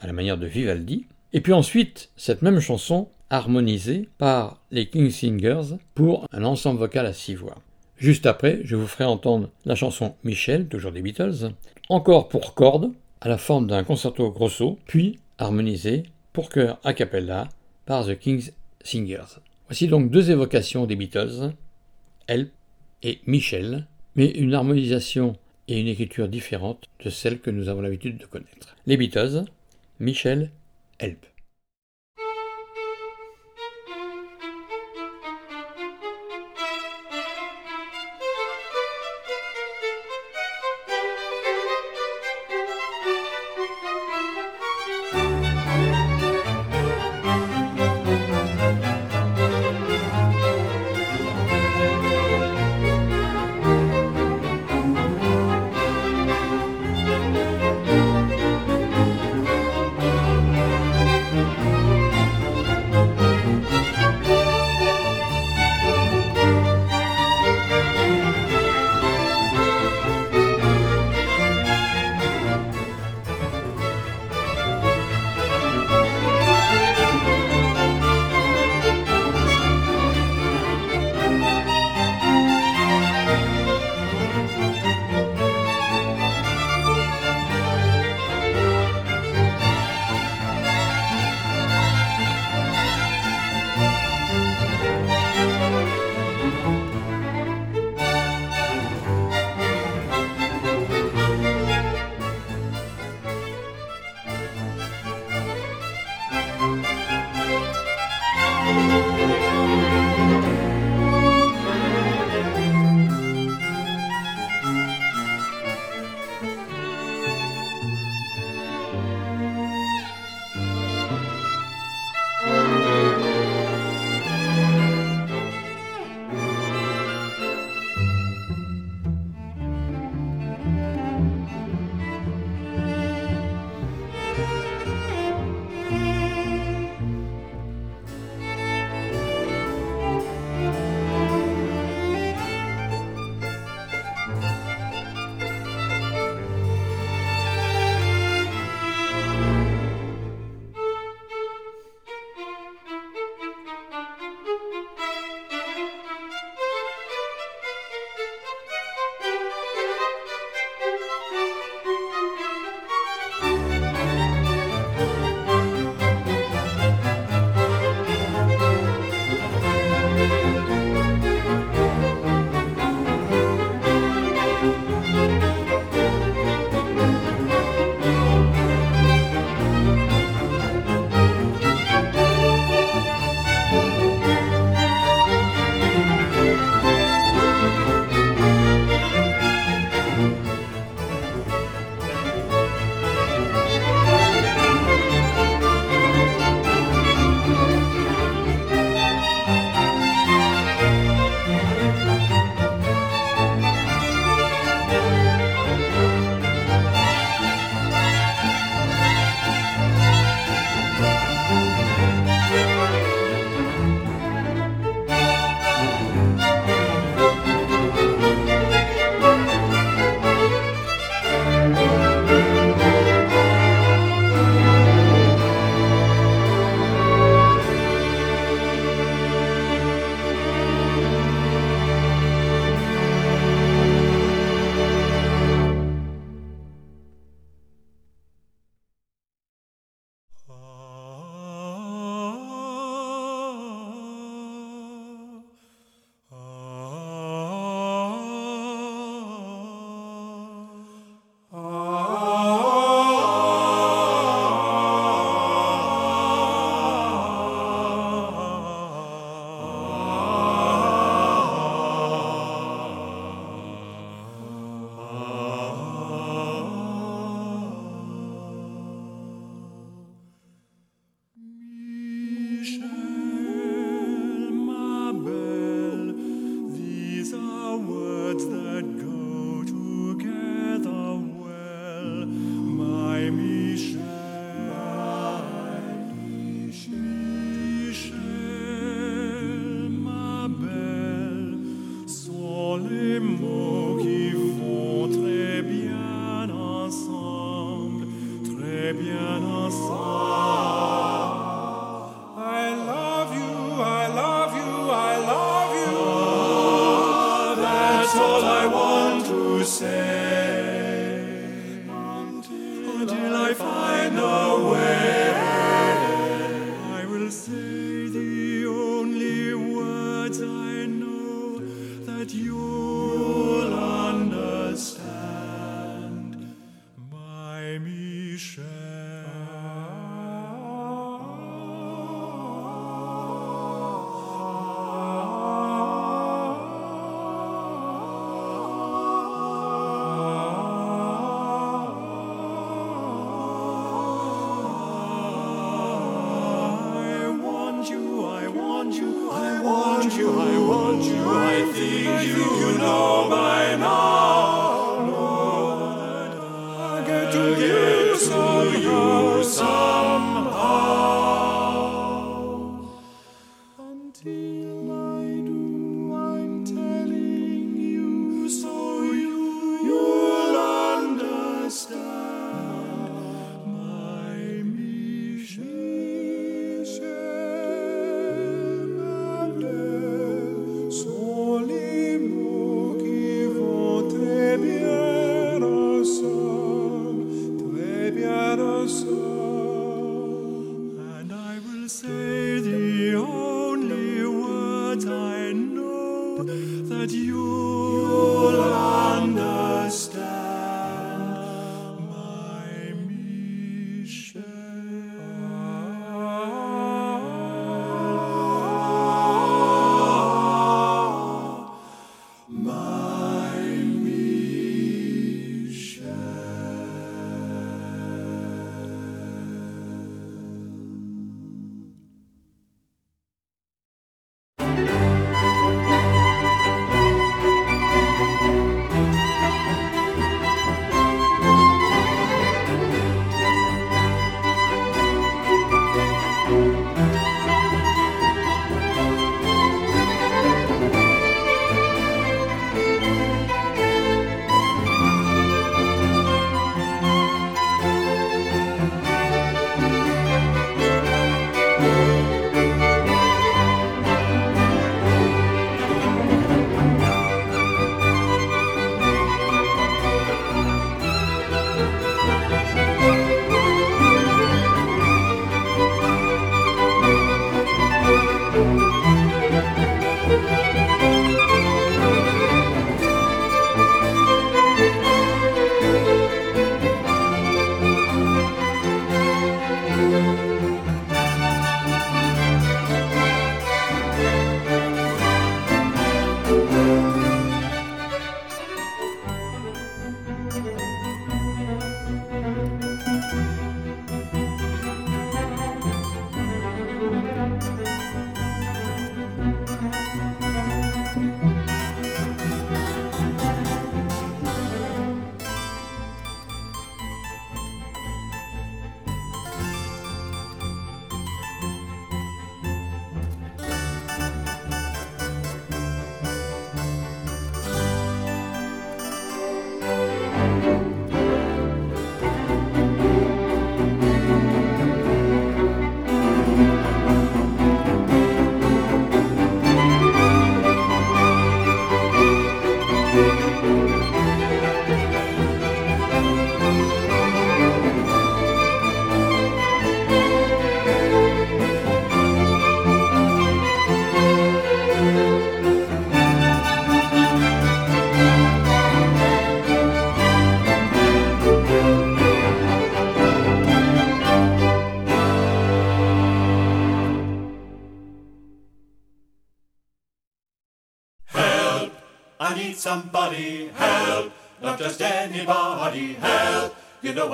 à la manière de Vivaldi, et puis ensuite cette même chanson harmonisée par les King Singers pour un ensemble vocal à six voix. Juste après, je vous ferai entendre la chanson Michel, toujours des Beatles, encore pour cordes, à la forme d'un concerto grosso, puis harmonisée pour chœur a cappella par The King's Singers. Voici donc deux évocations des Beatles, Help et Michel, mais une harmonisation et une écriture différente de celle que nous avons l'habitude de connaître. Les Beatles, Michel, Help.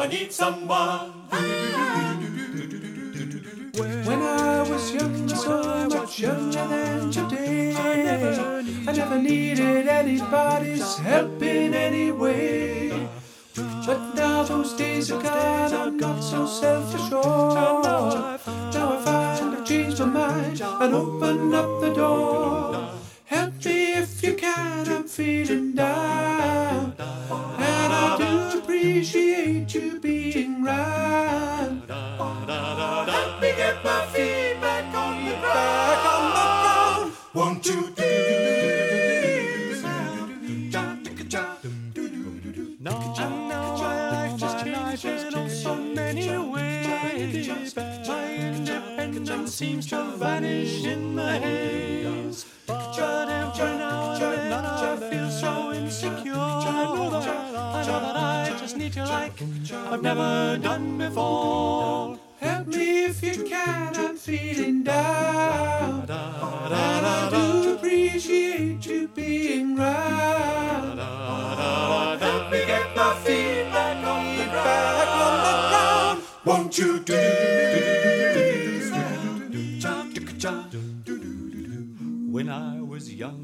You know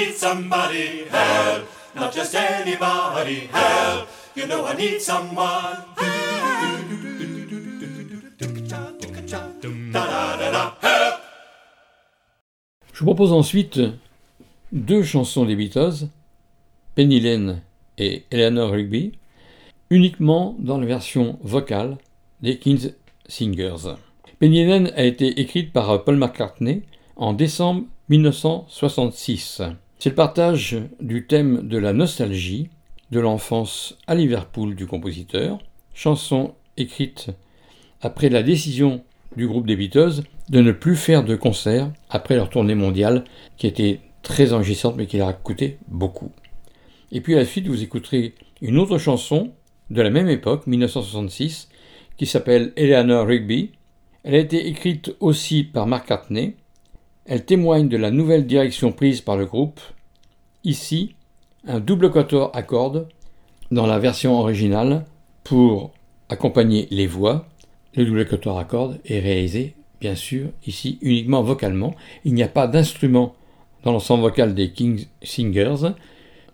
need somebody, help. Not just anybody, help. You know I need someone. Propose ensuite deux chansons des Beatles, Penny Lane et Eleanor Rigby, uniquement dans la version vocale des Kings Singers. Penny Lane a été écrite par Paul McCartney en décembre 1966. C'est le partage du thème de la nostalgie de l'enfance à Liverpool du compositeur, chanson écrite après la décision du groupe des Beatles de ne plus faire de concerts après leur tournée mondiale qui était très enrichissante mais qui leur a coûté beaucoup. Et puis à la suite, vous écouterez une autre chanson de la même époque, 1966, qui s'appelle Eleanor Rigby. Elle a été écrite aussi par Mark Cartney. Elle témoigne de la nouvelle direction prise par le groupe. Ici, un double quatuor à cordes dans la version originale pour accompagner les voix. Le double quatuor à cordes est réalisé, bien sûr, ici uniquement vocalement. Il n'y a pas d'instrument dans l'ensemble vocal des King Singers.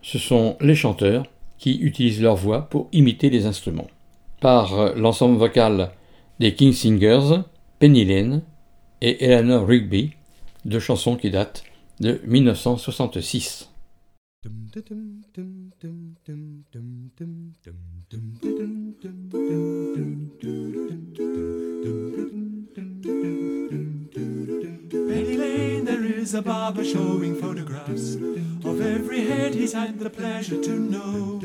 Ce sont les chanteurs qui utilisent leur voix pour imiter les instruments. Par l'ensemble vocal des King Singers, Penny Lane et Eleanor Rigby, deux chansons qui datent de 1966. Penny Lane, there is a barber showing photographs of every head he's had the pleasure to know.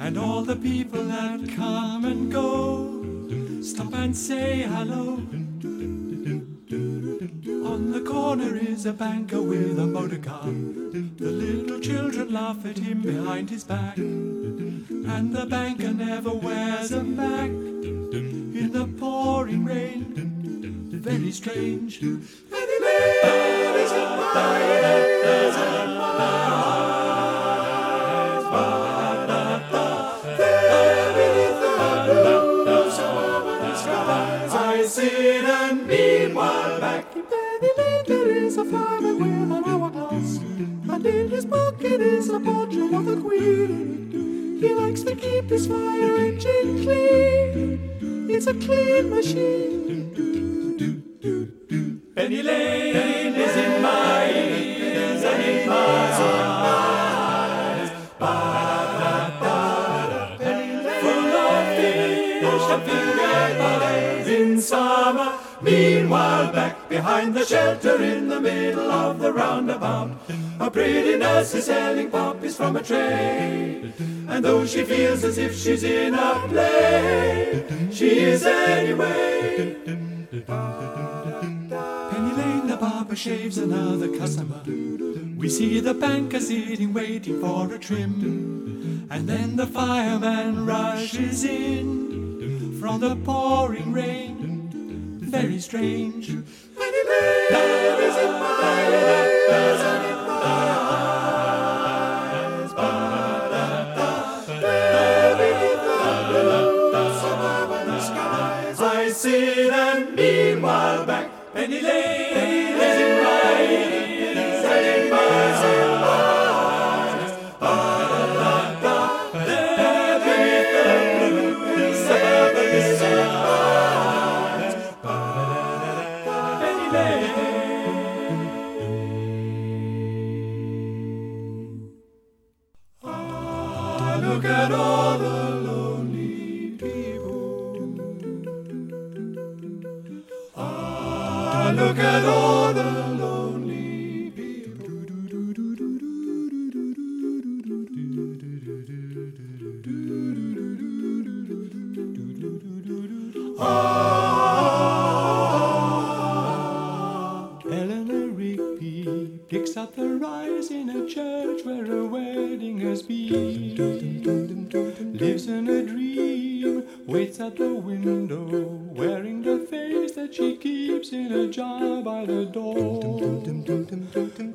And all the people that come and go stop and say hello. On the corner is a banker with a motor car. The little children laugh at him behind his back. And the banker never wears a Mac in the pouring rain. Very strange. I sit and back pocket is a portrait of the Queen. He likes to keep his fire engine clean. It's a clean machine. Penny Lane behind the shelter in the middle of the roundabout, a pretty nurse is selling poppies from a tray. And though she feels as if she's in a play, she is anyway. Penny Lane, the barber shaves another customer. We see the banker sitting waiting for a trim. And then the fireman rushes in from the pouring rain. Very strange see them meanwhile back Penny Lane. Penny Lane. that all the lonely people. Ah, Eleanor Rigby picks up the rise in a church where a wedding has been. Lives in a dream waits at the window, wearing the face that she keeps in a jar by the door.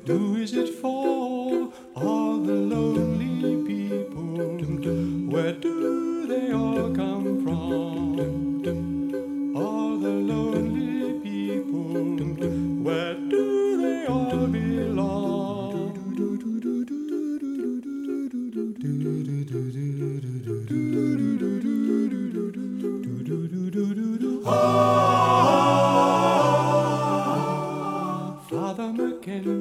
Who is it for? All the lonely people. Where do they all come from?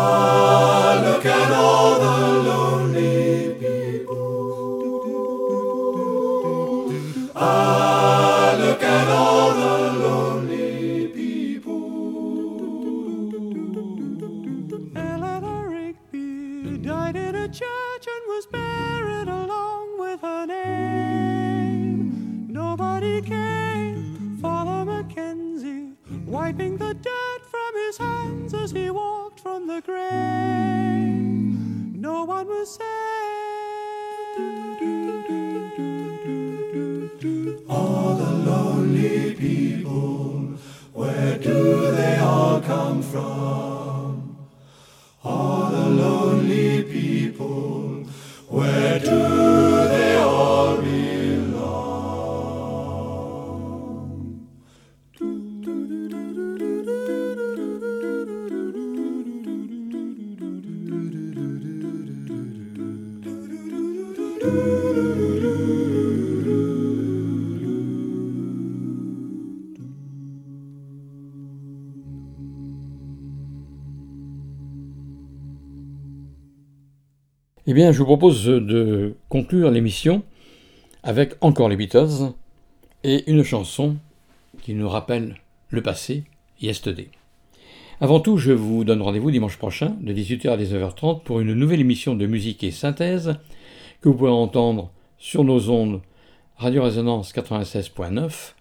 Senhor. Grave. No one will saved. All the lonely people, where do they all come from? All the lonely people, where do Eh bien, je vous propose de conclure l'émission avec encore les Beatles et une chanson qui nous rappelle le passé, Yesterday. Avant tout, je vous donne rendez-vous dimanche prochain de 18h à 19h30 pour une nouvelle émission de musique et synthèse que vous pourrez entendre sur nos ondes Radio Résonance 96.9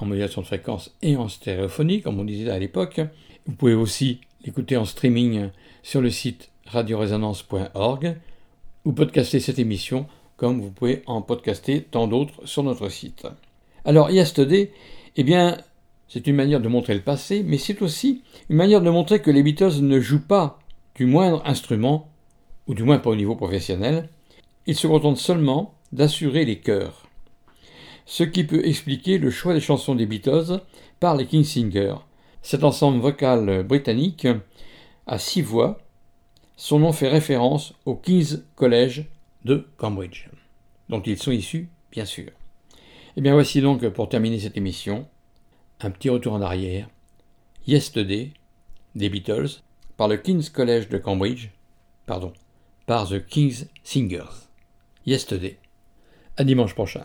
en modulation de fréquence et en stéréophonie, comme on disait à l'époque. Vous pouvez aussi l'écouter en streaming sur le site radioresonance.org ou podcaster cette émission comme vous pouvez en podcaster tant d'autres sur notre site. Alors, Yesterday, eh bien, c'est une manière de montrer le passé, mais c'est aussi une manière de montrer que les Beatles ne jouent pas du moindre instrument, ou du moins pas au niveau professionnel, ils se contentent seulement d'assurer les chœurs. Ce qui peut expliquer le choix des chansons des Beatles par les King Singers. Cet ensemble vocal britannique à six voix, son nom fait référence au King's College de Cambridge, dont ils sont issus, bien sûr. Et bien voici donc pour terminer cette émission, un petit retour en arrière, Yesterday des Beatles par le King's College de Cambridge, pardon, par The King's Singers. Yesterday. À dimanche prochain.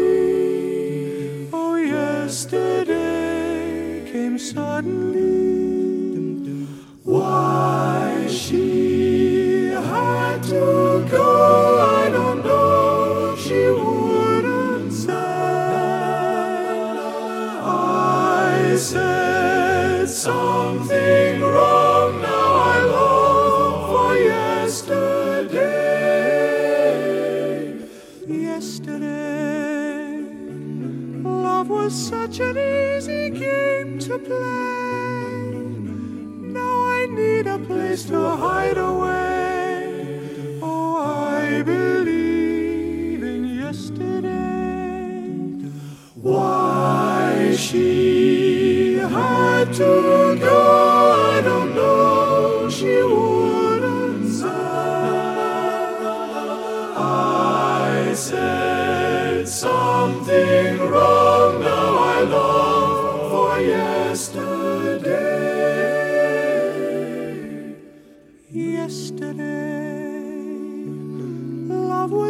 Suddenly. Why she had to go, place to hide away. Oh, I believe in yesterday. Why she had to